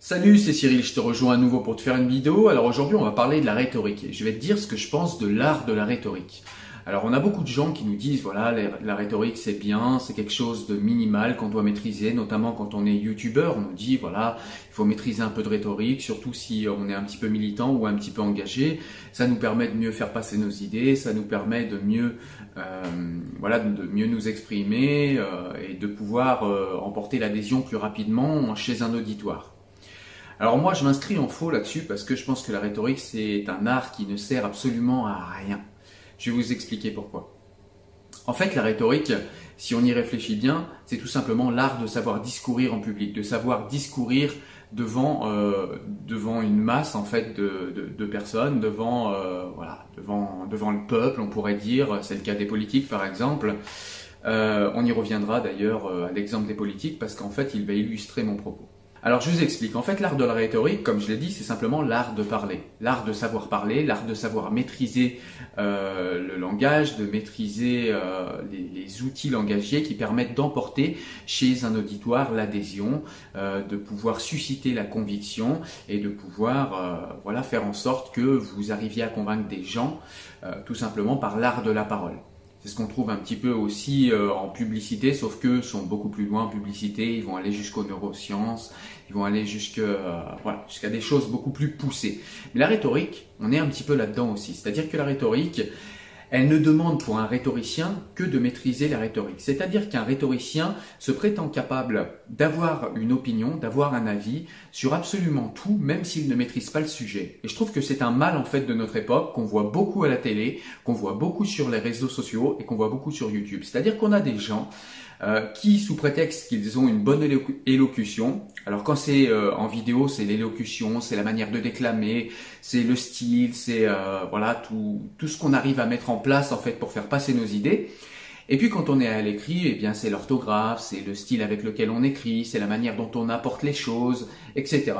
Salut, c'est Cyril, je te rejoins à nouveau pour te faire une vidéo. Alors aujourd'hui, on va parler de la rhétorique et je vais te dire ce que je pense de l'art de la rhétorique. Alors on a beaucoup de gens qui nous disent voilà la rhétorique c'est bien, c'est quelque chose de minimal qu'on doit maîtriser, notamment quand on est youtubeur, on nous dit voilà il faut maîtriser un peu de rhétorique, surtout si on est un petit peu militant ou un petit peu engagé, ça nous permet de mieux faire passer nos idées, ça nous permet de mieux euh, voilà de mieux nous exprimer euh, et de pouvoir euh, emporter l'adhésion plus rapidement chez un auditoire. Alors moi je m'inscris en faux là-dessus parce que je pense que la rhétorique c'est un art qui ne sert absolument à rien. Je vais vous expliquer pourquoi. En fait, la rhétorique, si on y réfléchit bien, c'est tout simplement l'art de savoir discourir en public, de savoir discourir devant euh, devant une masse en fait de, personnes, devant euh, voilà devant devant le peuple, on pourrait dire. C'est le cas des politiques par exemple. Euh, on y reviendra d'ailleurs à l'exemple des politiques parce qu'en fait, il va illustrer mon propos. Alors je vous explique, en fait l'art de la rhétorique, comme je l'ai dit, c'est simplement l'art de parler, l'art de savoir parler, l'art de savoir maîtriser euh, le langage, de maîtriser euh, les, outils langagiers qui permettent d'emporter chez un auditoire l'adhésion, euh, de pouvoir susciter la conviction et de pouvoir voilà, faire en sorte que vous arriviez à convaincre des gens tout simplement par l'art de la parole. C'est ce qu'on trouve un petit peu aussi euh, en publicité, sauf que sont beaucoup plus loin en publicité. Ils vont aller jusqu'aux neurosciences, ils vont aller jusqu'à euh, voilà, jusqu'à des choses beaucoup plus poussées. Mais la rhétorique, on est un petit peu là-dedans aussi. C'est-à-dire que la rhétorique, elle ne demande pour un rhétoricien que de maîtriser la rhétorique. C'est-à-dire qu'un rhétoricien se prétend capable d'avoir une opinion, d'avoir un avis sur absolument tout, même s'il ne maîtrise pas le sujet. Et je trouve que c'est un mal en fait de notre époque qu'on voit beaucoup à la télé, qu'on voit beaucoup sur les réseaux sociaux et qu'on voit beaucoup sur YouTube. C'est-à-dire qu'on a des gens euh, qui, sous prétexte qu'ils ont une bonne élocution, alors quand c'est euh, en vidéo, c'est l'élocution, c'est la manière de déclamer, c'est le style, c'est euh, voilà tout, tout ce qu'on arrive à mettre en place en fait pour faire passer nos idées. Et puis quand on est à l'écrit, eh bien c'est l'orthographe, c'est le style avec lequel on écrit, c'est la manière dont on apporte les choses, etc.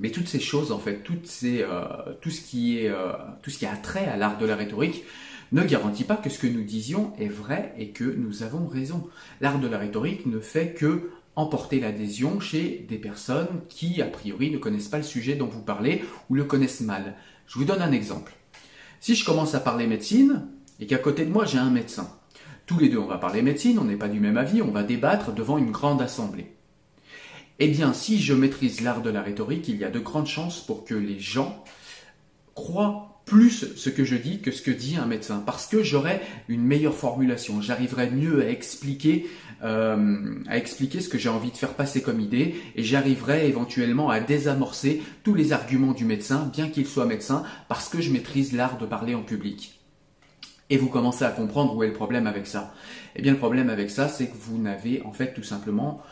Mais toutes ces choses, en fait, toutes ces, tout ce qui est, tout ce qui a trait à l'art de la rhétorique, ne garantit pas que ce que nous disions est vrai et que nous avons raison. L'art de la rhétorique ne fait que emporter l'adhésion chez des personnes qui, a priori, ne connaissent pas le sujet dont vous parlez ou le connaissent mal. Je vous donne un exemple. Si je commence à parler médecine et qu'à côté de moi j'ai un médecin, tous les deux on va parler médecine, on n'est pas du même avis, on va débattre devant une grande assemblée. Eh bien, si je maîtrise l'art de la rhétorique, il y a de grandes chances pour que les gens croient plus ce que je dis que ce que dit un médecin, parce que j'aurai une meilleure formulation, j'arriverai mieux à expliquer, euh, à expliquer ce que j'ai envie de faire passer comme idée, et j'arriverai éventuellement à désamorcer tous les arguments du médecin, bien qu'il soit médecin, parce que je maîtrise l'art de parler en public. Et vous commencez à comprendre où est le problème avec ça. Eh bien, le problème avec ça, c'est que vous n'avez en fait tout simplement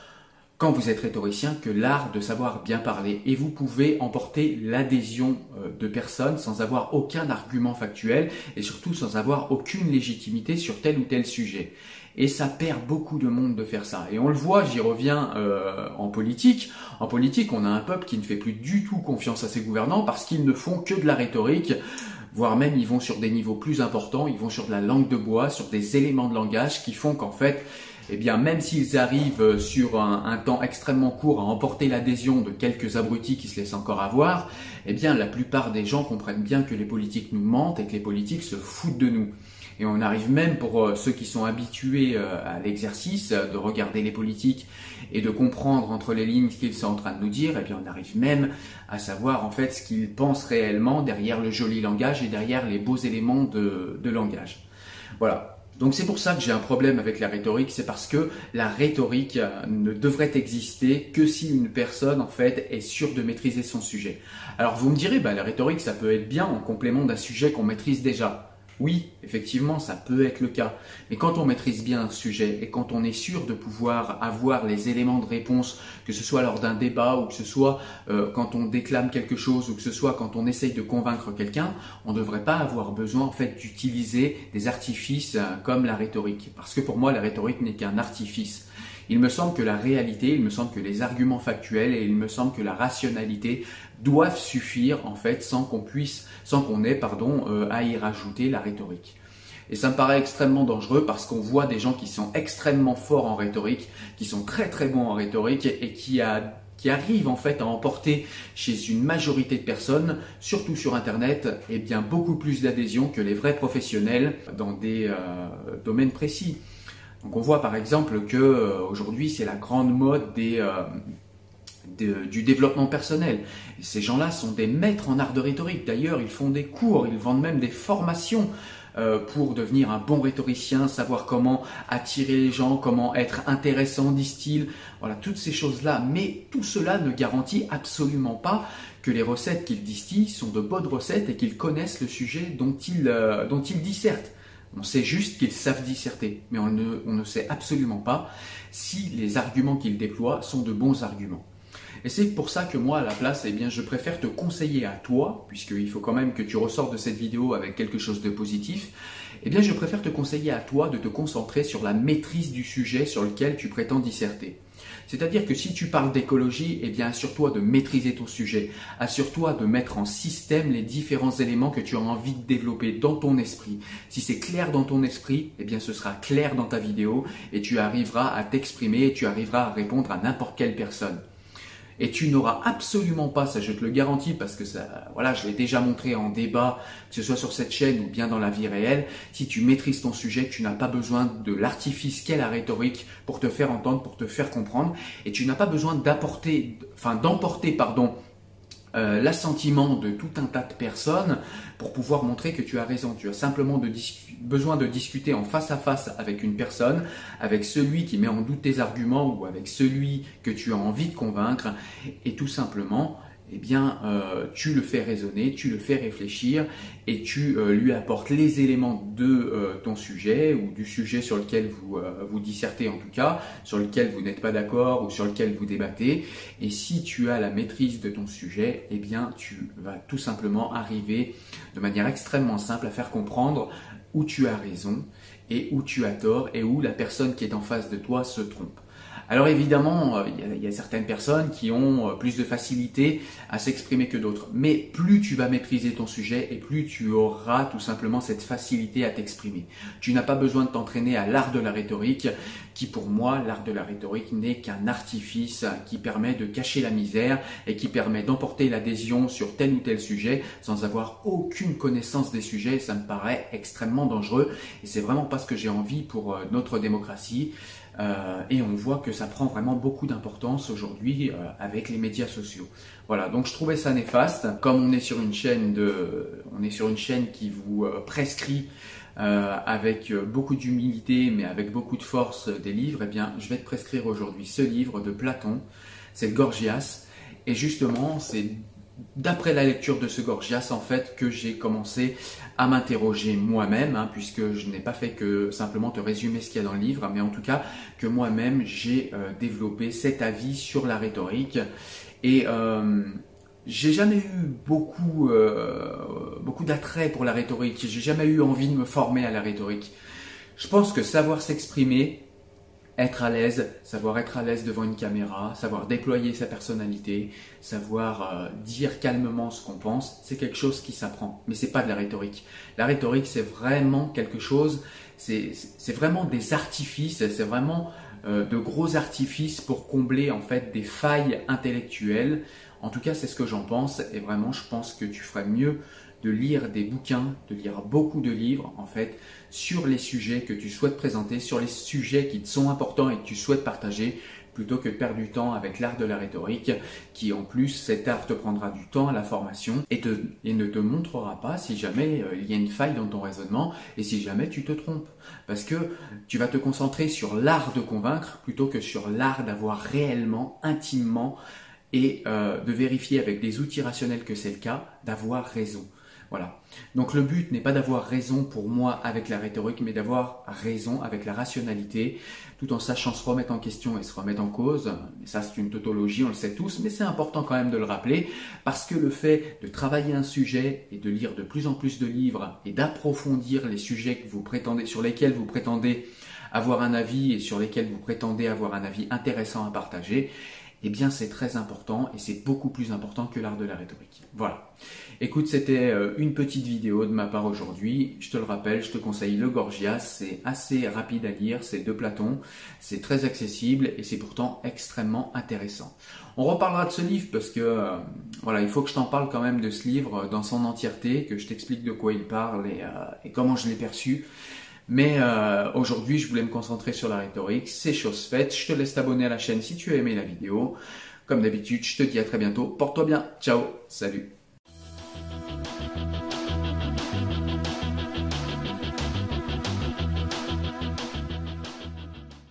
quand vous êtes rhétoricien que l'art de savoir bien parler et vous pouvez emporter l'adhésion euh, de personnes sans avoir aucun argument factuel et surtout sans avoir aucune légitimité sur tel ou tel sujet. Et ça perd beaucoup de monde de faire ça. Et on le voit, j'y reviens euh, en politique. En politique, on a un peuple qui ne fait plus du tout confiance à ses gouvernants parce qu'ils ne font que de la rhétorique voire même ils vont sur des niveaux plus importants, ils vont sur de la langue de bois, sur des éléments de langage qui font qu'en fait, eh bien, même s'ils arrivent euh, sur un, temps extrêmement court à emporter l'adhésion de quelques abrutis qui se laissent encore avoir, eh bien, la plupart des gens comprennent bien que les politiques nous mentent et que les politiques se foutent de nous. Et on arrive même pour euh, ceux qui sont habitués euh, à l'exercice de regarder les politiques et de comprendre entre les lignes ce qu'ils sont en train de nous dire, et eh bien on arrive même à savoir en fait ce qu'ils pensent réellement derrière le joli langage et derrière les beaux éléments de, de langage. Voilà, donc c'est pour ça que j'ai un problème avec la rhétorique, c'est parce que la rhétorique euh, ne devrait exister que si une personne en fait est sûre de maîtriser son sujet. Alors vous me direz, bah, la rhétorique ça peut être bien en complément d'un sujet qu'on maîtrise déjà. Oui, effectivement, ça peut être le cas. Mais quand on maîtrise bien un sujet et quand on est sûr de pouvoir avoir les éléments de réponse, que ce soit lors d'un débat ou que ce soit euh, quand on déclame quelque chose ou que ce soit quand on essaye de convaincre quelqu'un, on ne devrait pas avoir besoin en fait d'utiliser des artifices euh, comme la rhétorique. Parce que pour moi, la rhétorique n'est qu'un artifice. Il me semble que la réalité, il me semble que les arguments factuels et il me semble que la rationalité doivent suffire en fait sans qu'on puisse, sans qu'on ait pardon euh, à y rajouter la rhétorique. Et ça me paraît extrêmement dangereux parce qu'on voit des gens qui sont extrêmement forts en rhétorique, qui sont très très bons en rhétorique et qui, a, qui arrivent en fait à emporter chez une majorité de personnes, surtout sur Internet, et eh bien beaucoup plus d'adhésion que les vrais professionnels dans des euh, domaines précis. Donc on voit par exemple que euh, aujourd'hui c'est la grande mode euh, du développement personnel. ces gens-là sont des maîtres en art de rhétorique. D'ailleurs, ils font des cours, ils vendent même des formations euh, pour devenir un bon rhétoricien, savoir comment attirer les gens, comment être intéressant, disent-ils. Voilà, toutes ces choses-là. Mais tout cela ne garantit absolument pas que les recettes qu'ils distillent sont de bonnes recettes et qu'ils connaissent le sujet dont ils dissertent. On sait juste qu'ils savent disserter, mais on ne, sait absolument pas si les arguments qu'ils déploient sont de bons arguments. Et c'est pour ça que moi, à la place, eh bien, je préfère te conseiller à toi, puisqu'il faut quand même que tu ressortes de cette vidéo avec quelque chose de positif, eh bien, je préfère te conseiller à toi de te concentrer sur la maîtrise du sujet sur lequel tu prétends disserter. C'est-à-dire que si tu parles d'écologie, eh bien, assure-toi de maîtriser ton sujet. Assure-toi de mettre en système les différents éléments que tu as envie de développer dans ton esprit. Si c'est clair dans ton esprit, eh bien, ce sera clair dans ta vidéo et tu arriveras à t'exprimer et tu arriveras à répondre à n'importe quelle personne. Et tu n'auras absolument pas, ça je te le garantis parce que ça, voilà, je l'ai déjà montré en débat, que ce soit sur cette chaîne ou bien dans la vie réelle, si tu maîtrises ton sujet, tu n'as pas besoin de l'artifice qu'est la rhétorique pour te faire entendre, pour te faire comprendre, et tu n'as pas besoin d'apporter, enfin d'emporter, pardon, euh, l'assentiment de tout un tas de personnes pour pouvoir montrer que tu as raison. Tu as simplement besoin de discuter en face à face avec une personne, avec celui qui met en doute tes arguments ou avec celui que tu as envie de convaincre, et tout simplement eh bien, euh, tu le fais raisonner, tu le fais réfléchir et tu euh, lui apportes les éléments de euh, ton sujet ou du sujet sur lequel vous, vous dissertez en tout cas, sur lequel vous n'êtes pas d'accord ou sur lequel vous débattez. Et si tu as la maîtrise de ton sujet, eh bien, tu vas tout simplement arriver de manière extrêmement simple à faire comprendre où tu as raison et où tu as tort et où la personne qui est en face de toi se trompe. Alors évidemment, euh, il y, a certaines personnes qui ont euh, plus de facilité à s'exprimer que d'autres. Mais plus tu vas maîtriser ton sujet et plus tu auras tout simplement cette facilité à t'exprimer. Tu n'as pas besoin de t'entraîner à l'art de la rhétorique, qui pour moi, l'art de la rhétorique n'est qu'un artifice qui permet de cacher la misère et qui permet d'emporter l'adhésion sur tel ou tel sujet sans avoir aucune connaissance des sujets. Ça me paraît extrêmement dangereux et c'est vraiment pas ce que j'ai envie pour euh, notre démocratie. Euh, et on voit que ça prend vraiment beaucoup d'importance aujourd'hui euh, avec les médias sociaux. Voilà, donc je trouvais ça néfaste. Comme on est sur une chaîne de, on est sur une chaîne qui vous euh, prescrit avec beaucoup d'humilité, mais avec beaucoup de force des livres, eh bien, je vais te prescrire aujourd'hui ce livre de Platon. C'est Gorgias, et justement, c'est d'après la lecture de ce Gorgias, en fait, que j'ai commencé à m'interroger moi-même, hein, puisque je n'ai pas fait que simplement te résumer ce qu'il y a dans le livre, mais en tout cas que moi-même j'ai euh, développé cet avis sur la rhétorique. Et euh, j'ai jamais eu beaucoup, euh, beaucoup d'attrait pour la rhétorique. J'ai jamais eu envie de me former à la rhétorique. Je pense que savoir s'exprimer, être à l'aise, savoir être à l'aise devant une caméra, savoir déployer sa personnalité, savoir euh, dire calmement ce qu'on pense, c'est quelque chose qui s'apprend. Mais c'est pas de la rhétorique. La rhétorique, c'est vraiment quelque chose, c'est vraiment des artifices, c'est vraiment euh, de gros artifices pour combler en fait des failles intellectuelles. En tout cas, c'est ce que j'en pense et vraiment, je pense que tu ferais mieux de lire des bouquins, de lire beaucoup de livres en fait sur les sujets que tu souhaites présenter, sur les sujets qui te sont importants et que tu souhaites partager plutôt que de perdre du temps avec l'art de la rhétorique, qui en plus, cet art te prendra du temps à la formation et, ne te montrera pas si jamais euh, il y a une faille dans ton raisonnement et si jamais tu te trompes. Parce que tu vas te concentrer sur l'art de convaincre plutôt que sur l'art d'avoir réellement, intimement et euh, de vérifier avec des outils rationnels que c'est le cas, d'avoir raison. Voilà. Donc le but n'est pas d'avoir raison pour moi avec la rhétorique, mais d'avoir raison avec la rationalité, tout en sachant se remettre en question et se remettre en cause. ça, c'est une tautologie, on le sait tous, mais c'est important quand même de le rappeler, parce que le fait de travailler un sujet et de lire de plus en plus de livres et d'approfondir les sujets que vous prétendez, sur lesquels vous prétendez avoir un avis et sur lesquels vous prétendez avoir un avis intéressant à partager, eh bien c'est très important et c'est beaucoup plus important que l'art de la rhétorique. Voilà. Écoute, c'était euh, une petite vidéo de ma part aujourd'hui. Je te le rappelle, je te conseille le Gorgias. C'est assez rapide à lire, c'est de Platon, c'est très accessible et c'est pourtant extrêmement intéressant. On reparlera de ce livre parce que euh, voilà, il faut que je t'en parle quand même de ce livre dans son entièreté, que je t'explique de quoi il parle et comment je l'ai perçu. Mais euh, aujourd'hui, je voulais me concentrer sur la rhétorique. C'est chose faite. Je te laisse t'abonner à la chaîne si tu as aimé la vidéo. Comme d'habitude, je te dis à très bientôt. Porte-toi bien. Ciao. Salut.